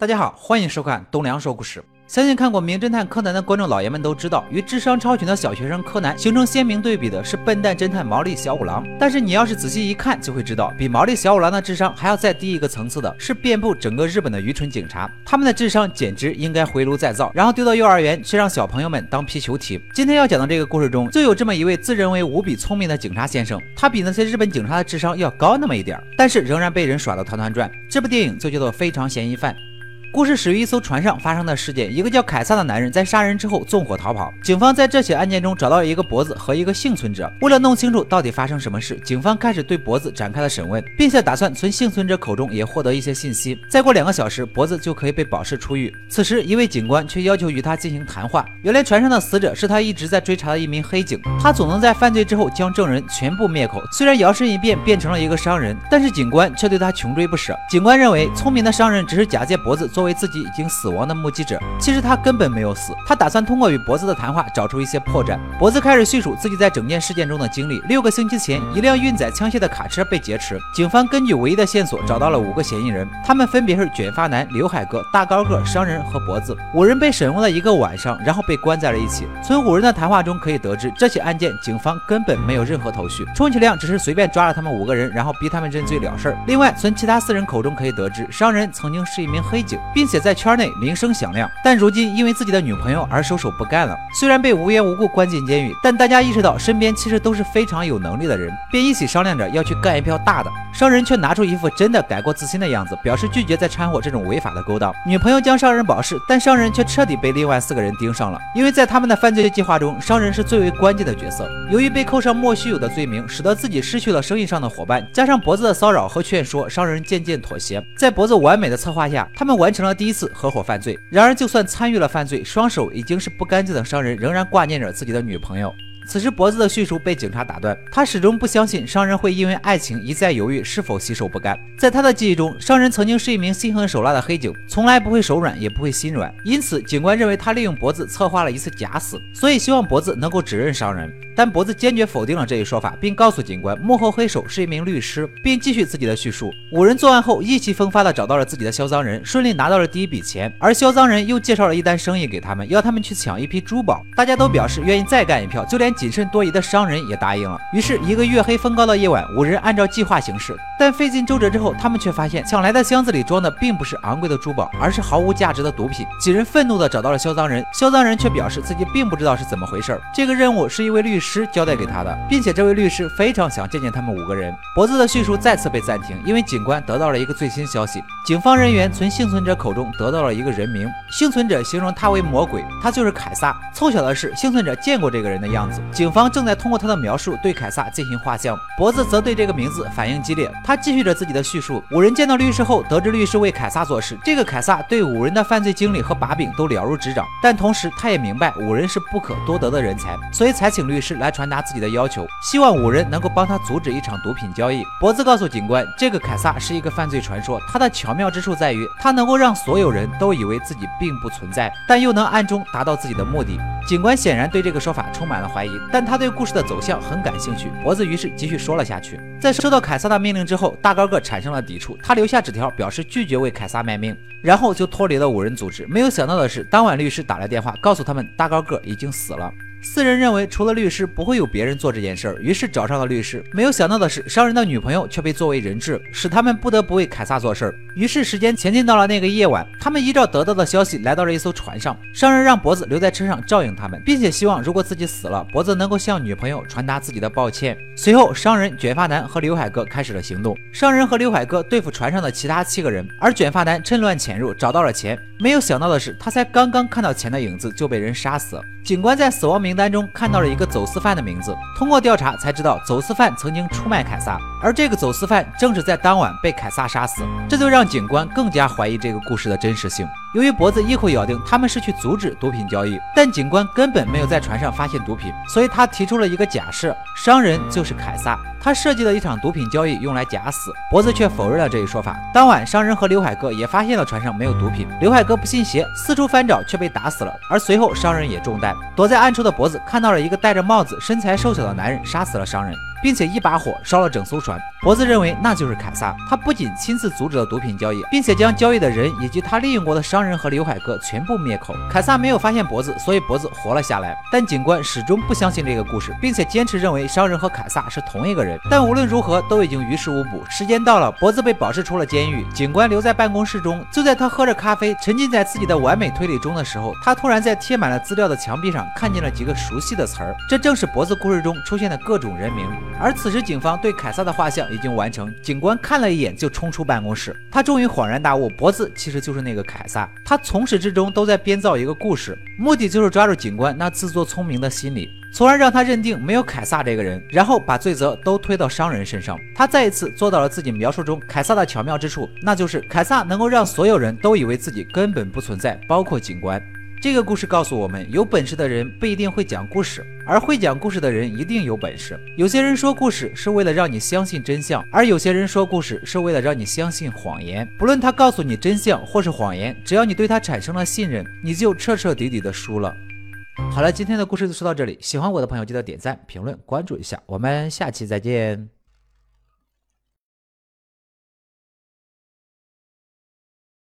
大家好，欢迎收看东梁说故事。相信看过《名侦探柯南》的观众老爷们都知道，与智商超群的小学生柯南形成鲜明对比的是笨蛋侦探毛利小五郎。但是你要是仔细一看，就会知道，比毛利小五郎的智商还要再低一个层次的是遍布整个日本的愚蠢警察。他们的智商简直应该回炉再造，然后丢到幼儿园去让小朋友们当皮球踢。今天要讲的这个故事中，就有这么一位自认为无比聪明的警察先生，他比那些日本警察的智商要高那么一点儿，但是仍然被人耍得团团转。这部电影就叫做《非常嫌疑犯》。故事始于一艘船上发生的事件。一个叫凯撒的男人在杀人之后纵火逃跑。警方在这起案件中找到了一个脖子和一个幸存者。为了弄清楚到底发生什么事，警方开始对脖子展开了审问，并且打算从幸存者口中也获得一些信息。再过两个小时，脖子就可以被保释出狱。此时，一位警官却要求与他进行谈话。原来，船上的死者是他一直在追查的一名黑警，他总能在犯罪之后将证人全部灭口。虽然摇身一变变成了一个商人，但是警官却对他穷追不舍。警官认为，聪明的商人只是假借脖子做。作为自己已经死亡的目击者，其实他根本没有死。他打算通过与脖子的谈话找出一些破绽。脖子开始叙述自己在整件事件中的经历。六个星期前，一辆运载枪械的卡车被劫持，警方根据唯一的线索找到了五个嫌疑人，他们分别是卷发男、刘海哥、大高个、商人和脖子。五人被审问了一个晚上，然后被关在了一起。从五人的谈话中可以得知，这起案件警方根本没有任何头绪，充其量只是随便抓了他们五个人，然后逼他们认罪了事儿。另外，从其他四人口中可以得知，商人曾经是一名黑警。并且在圈内名声响亮，但如今因为自己的女朋友而收手不干了。虽然被无缘无故关进监狱，但大家意识到身边其实都是非常有能力的人，便一起商量着要去干一票大的。商人却拿出一副真的改过自新的样子，表示拒绝再掺和这种违法的勾当。女朋友将商人保释，但商人却彻底被另外四个人盯上了，因为在他们的犯罪计划中，商人是最为关键的角色。由于被扣上莫须有的罪名，使得自己失去了生意上的伙伴，加上脖子的骚扰和劝说，商人渐渐妥协。在脖子完美的策划下，他们完成。成了第一次合伙犯罪。然而，就算参与了犯罪，双手已经是不干净的商人，仍然挂念着自己的女朋友。此时，脖子的叙述被警察打断。他始终不相信商人会因为爱情一再犹豫是否洗手不干。在他的记忆中，商人曾经是一名心狠手辣的黑警，从来不会手软，也不会心软。因此，警官认为他利用脖子策划了一次假死，所以希望脖子能够指认商人。但脖子坚决否定了这一说法，并告诉警官，幕后黑手是一名律师，并继续自己的叙述。五人作案后，意气风发地找到了自己的销赃人，顺利拿到了第一笔钱。而销赃人又介绍了一单生意给他们，要他们去抢一批珠宝。大家都表示愿意再干一票，就连。谨慎多疑的商人也答应了。于是，一个月黑风高的夜晚，五人按照计划行事。但费尽周折之后，他们却发现抢来的箱子里装的并不是昂贵的珠宝，而是毫无价值的毒品。几人愤怒地找到了销赃人，销赃人却表示自己并不知道是怎么回事。这个任务是一位律师师交代给他的，并且这位律师非常想见见他们五个人。脖子的叙述再次被暂停，因为警官得到了一个最新消息：警方人员从幸存者口中得到了一个人名，幸存者形容他为魔鬼，他就是凯撒。凑巧的是，幸存者见过这个人的样子。警方正在通过他的描述对凯撒进行画像，脖子则对这个名字反应激烈。他继续着自己的叙述。五人见到律师后，得知律师为凯撒做事。这个凯撒对五人的犯罪经历和把柄都了如指掌，但同时他也明白五人是不可多得的人才，所以才请律师来传达自己的要求，希望五人能够帮他阻止一场毒品交易。脖子告诉警官，这个凯撒是一个犯罪传说，他的巧妙之处在于他能够让所有人都以为自己并不存在，但又能暗中达到自己的目的。警官显然对这个说法充满了怀疑，但他对故事的走向很感兴趣。脖子于是继续说了下去。在收到凯撒的命令之后，大高个产生了抵触，他留下纸条表示拒绝为凯撒卖命，然后就脱离了五人组织。没有想到的是，当晚律师打来电话，告诉他们大高个已经死了。四人认为除了律师不会有别人做这件事儿，于是找上了律师。没有想到的是，商人的女朋友却被作为人质，使他们不得不为凯撒做事儿。于是时间前进到了那个夜晚，他们依照得到的消息来到了一艘船上。商人让脖子留在车上照应他们，并且希望如果自己死了，脖子能够向女朋友传达自己的抱歉。随后，商人、卷发男和刘海哥开始了行动。商人和刘海哥对付船上的其他七个人，而卷发男趁乱潜入，找到了钱。没有想到的是，他才刚刚看到钱的影子，就被人杀死。警官在死亡名单中看到了一个走私犯的名字，通过调查才知道走私犯曾经出卖凯撒，而这个走私犯正是在当晚被凯撒杀死，这就让警官更加怀疑这个故事的真实性。由于脖子一口咬定他们是去阻止毒品交易，但警官根本没有在船上发现毒品，所以他提出了一个假设：商人就是凯撒。他设计了一场毒品交易用来假死，脖子却否认了这一说法。当晚，商人和刘海哥也发现了船上没有毒品。刘海哥不信邪，四处翻找，却被打死了。而随后，商人也中弹。躲在暗处的脖子看到了一个戴着帽子、身材瘦小的男人杀死了商人。并且一把火烧了整艘船。脖子认为那就是凯撒，他不仅亲自阻止了毒品交易，并且将交易的人以及他利用过的商人和刘海哥全部灭口。凯撒没有发现脖子，所以脖子活了下来。但警官始终不相信这个故事，并且坚持认为商人和凯撒是同一个人。但无论如何都已经于事无补。时间到了，脖子被保释出了监狱，警官留在办公室中。就在他喝着咖啡，沉浸在自己的完美推理中的时候，他突然在贴满了资料的墙壁上看见了几个熟悉的词儿，这正是脖子故事中出现的各种人名。而此时，警方对凯撒的画像已经完成。警官看了一眼，就冲出办公室。他终于恍然大悟，脖子其实就是那个凯撒。他从始至终都在编造一个故事，目的就是抓住警官那自作聪明的心理。从而让他认定没有凯撒这个人，然后把罪责都推到商人身上。他再一次做到了自己描述中凯撒的巧妙之处，那就是凯撒能够让所有人都以为自己根本不存在，包括警官。这个故事告诉我们，有本事的人不一定会讲故事，而会讲故事的人一定有本事。有些人说故事是为了让你相信真相，而有些人说故事是为了让你相信谎言。不论他告诉你真相或是谎言，只要你对他产生了信任，你就彻彻底底的输了。好了，今天的故事就说到这里。喜欢我的朋友记得点赞、评论、关注一下。我们下期再见。